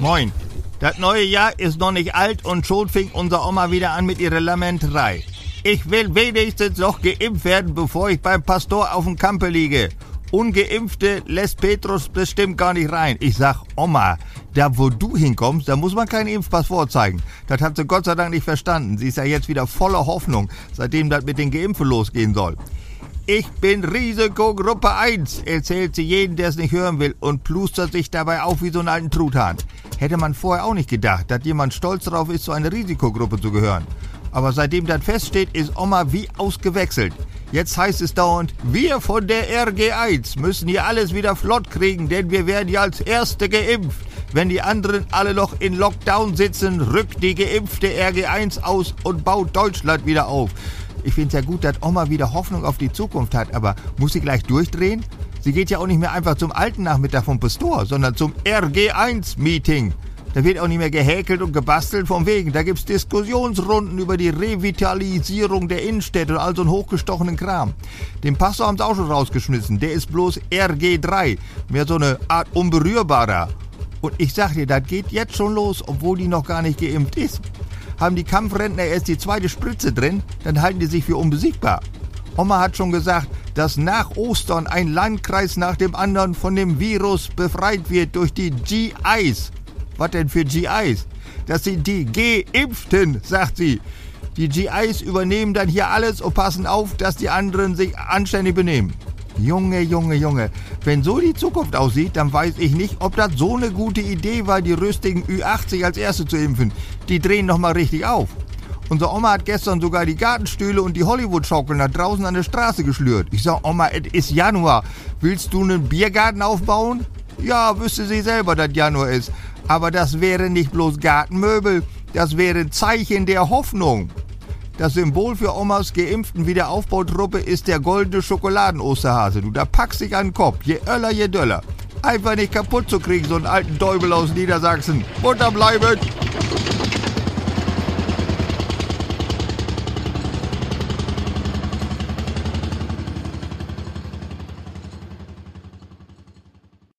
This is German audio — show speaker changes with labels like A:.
A: Moin. Das neue Jahr ist noch nicht alt und schon fing unser Oma wieder an mit ihrer Lamenterei. Ich will wenigstens noch geimpft werden, bevor ich beim Pastor auf dem Kampe liege. Ungeimpfte lässt Petrus bestimmt gar nicht rein. Ich sag, Oma, da wo du hinkommst, da muss man keinen Impfpass vorzeigen. Das hat sie Gott sei Dank nicht verstanden. Sie ist ja jetzt wieder voller Hoffnung, seitdem das mit den Geimpfen losgehen soll. Ich bin Risikogruppe 1, erzählt sie jeden, der es nicht hören will und plustert sich dabei auf wie so einen alten Truthahn. Hätte man vorher auch nicht gedacht, dass jemand stolz darauf ist, zu einer Risikogruppe zu gehören. Aber seitdem das feststeht, ist Oma wie ausgewechselt. Jetzt heißt es dauernd, wir von der RG1 müssen hier alles wieder flott kriegen, denn wir werden ja als Erste geimpft. Wenn die anderen alle noch in Lockdown sitzen, rückt die geimpfte RG1 aus und baut Deutschland wieder auf. Ich finde es ja gut, dass Oma wieder Hoffnung auf die Zukunft hat, aber muss sie gleich durchdrehen? Sie geht ja auch nicht mehr einfach zum alten Nachmittag vom Pastor, sondern zum RG1-Meeting. Da wird auch nicht mehr gehäkelt und gebastelt vom Wegen. Da gibt's Diskussionsrunden über die Revitalisierung der Innenstädte und all so einen hochgestochenen Kram. Den Pastor haben sie auch schon rausgeschmissen. Der ist bloß RG3. Mehr so eine Art unberührbarer. Und ich sag dir, das geht jetzt schon los, obwohl die noch gar nicht geimpft ist. Haben die Kampfrentner erst die zweite Spritze drin, dann halten die sich für unbesiegbar. Oma hat schon gesagt, dass nach Ostern ein Landkreis nach dem anderen von dem Virus befreit wird durch die GIs. Was denn für GIs? Das sind die Geimpften, sagt sie. Die GIs übernehmen dann hier alles und passen auf, dass die anderen sich anständig benehmen. Junge, Junge, Junge. Wenn so die Zukunft aussieht, dann weiß ich nicht, ob das so eine gute Idee war, die rüstigen Ü80 als Erste zu impfen. Die drehen noch mal richtig auf. Unsere Oma hat gestern sogar die Gartenstühle und die Hollywood-Schaukeln da draußen an der Straße geschlürt. Ich sag, Oma, es ist Januar. Willst du einen Biergarten aufbauen? Ja, wüsste sie selber, dass Januar ist. Aber das wäre nicht bloß Gartenmöbel, das wäre ein Zeichen der Hoffnung. Das Symbol für Omas geimpften Wiederaufbautruppe ist der goldene Schokoladen-Osterhase. Du, da packst dich an den Kopf. Je öller, je döller. Einfach nicht kaputt zu kriegen, so einen alten Däubel aus Niedersachsen. Munter bleiben!